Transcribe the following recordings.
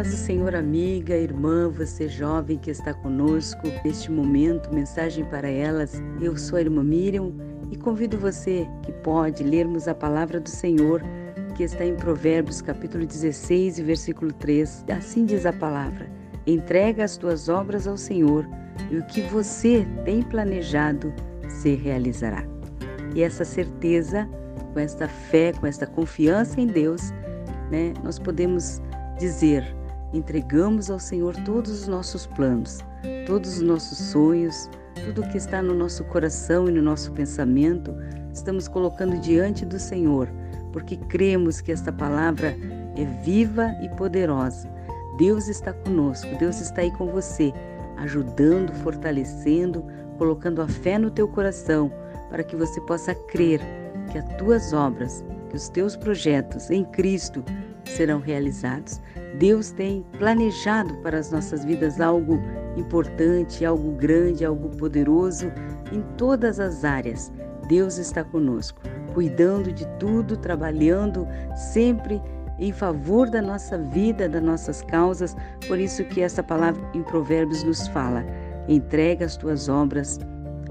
Paz do Senhor, amiga, irmã, você jovem que está conosco neste momento, mensagem para elas. Eu sou a irmã Miriam e convido você que pode lermos a palavra do Senhor que está em Provérbios capítulo 16 versículo 3. Assim diz a palavra: Entrega as tuas obras ao Senhor e o que você tem planejado se realizará. E essa certeza, com esta fé, com esta confiança em Deus, né, nós podemos dizer: entregamos ao Senhor todos os nossos planos, todos os nossos sonhos, tudo o que está no nosso coração e no nosso pensamento, estamos colocando diante do Senhor, porque cremos que esta palavra é viva e poderosa. Deus está conosco, Deus está aí com você, ajudando, fortalecendo, colocando a fé no teu coração, para que você possa crer que as tuas obras, que os teus projetos em Cristo serão realizados. Deus tem planejado para as nossas vidas algo importante, algo grande, algo poderoso em todas as áreas. Deus está conosco, cuidando de tudo, trabalhando sempre em favor da nossa vida, das nossas causas. Por isso que essa palavra em Provérbios nos fala: entrega as tuas obras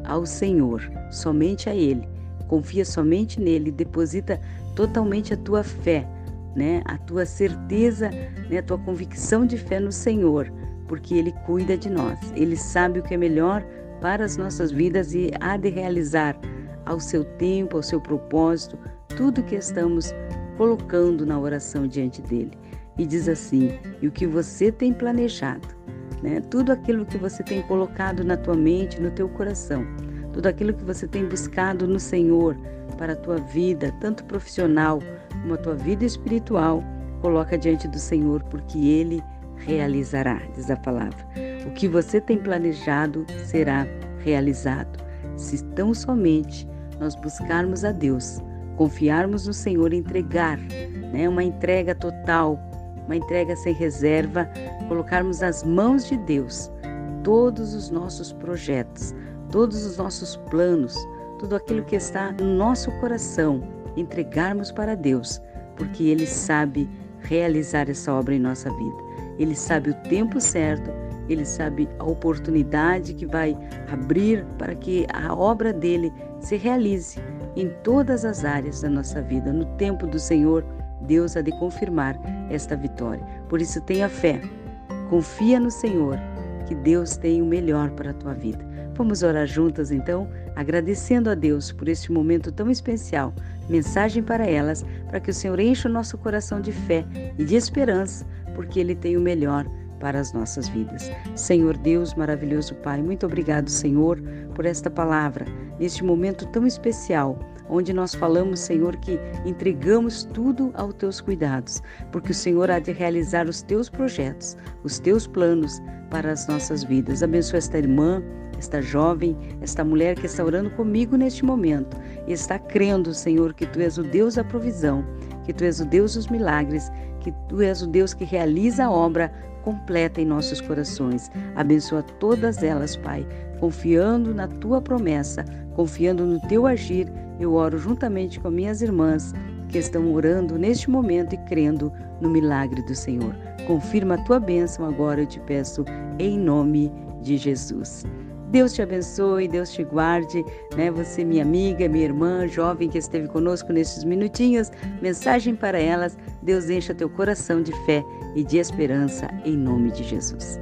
ao Senhor, somente a Ele. Confia somente nele, deposita totalmente a tua fé né, a tua certeza, né, a tua convicção de fé no Senhor, porque Ele cuida de nós. Ele sabe o que é melhor para as nossas vidas e há de realizar ao seu tempo, ao seu propósito, tudo que estamos colocando na oração diante dele. E diz assim: e o que você tem planejado, né? Tudo aquilo que você tem colocado na tua mente, no teu coração, tudo aquilo que você tem buscado no Senhor para a tua vida, tanto profissional como a tua vida espiritual, coloca diante do Senhor, porque Ele realizará, diz a palavra. O que você tem planejado será realizado. Se tão somente nós buscarmos a Deus, confiarmos no Senhor, entregar, né, uma entrega total, uma entrega sem reserva, colocarmos nas mãos de Deus todos os nossos projetos, todos os nossos planos, tudo aquilo que está no nosso coração, entregarmos para Deus, porque Ele sabe realizar essa obra em nossa vida. Ele sabe o tempo certo, Ele sabe a oportunidade que vai abrir para que a obra dele se realize em todas as áreas da nossa vida. No tempo do Senhor, Deus há de confirmar esta vitória. Por isso, tenha fé, confia no Senhor, que Deus tem o melhor para a tua vida. Vamos orar juntas então, agradecendo a Deus por este momento tão especial. Mensagem para elas, para que o Senhor encha o nosso coração de fé e de esperança, porque Ele tem o melhor para as nossas vidas. Senhor Deus, maravilhoso Pai, muito obrigado, Senhor, por esta palavra, neste momento tão especial, onde nós falamos, Senhor, que entregamos tudo aos teus cuidados, porque o Senhor há de realizar os teus projetos, os teus planos para as nossas vidas. Abençoa esta irmã esta jovem, esta mulher que está orando comigo neste momento e está crendo, Senhor, que Tu és o Deus da provisão, que Tu és o Deus dos milagres, que Tu és o Deus que realiza a obra completa em nossos corações. Abençoa todas elas, Pai, confiando na Tua promessa, confiando no Teu agir. Eu oro juntamente com minhas irmãs que estão orando neste momento e crendo no milagre do Senhor. Confirma a tua bênção agora, eu te peço, em nome de Jesus. Deus te abençoe, Deus te guarde, né? Você, minha amiga, minha irmã, jovem que esteve conosco nesses minutinhos, mensagem para elas. Deus encha teu coração de fé e de esperança em nome de Jesus.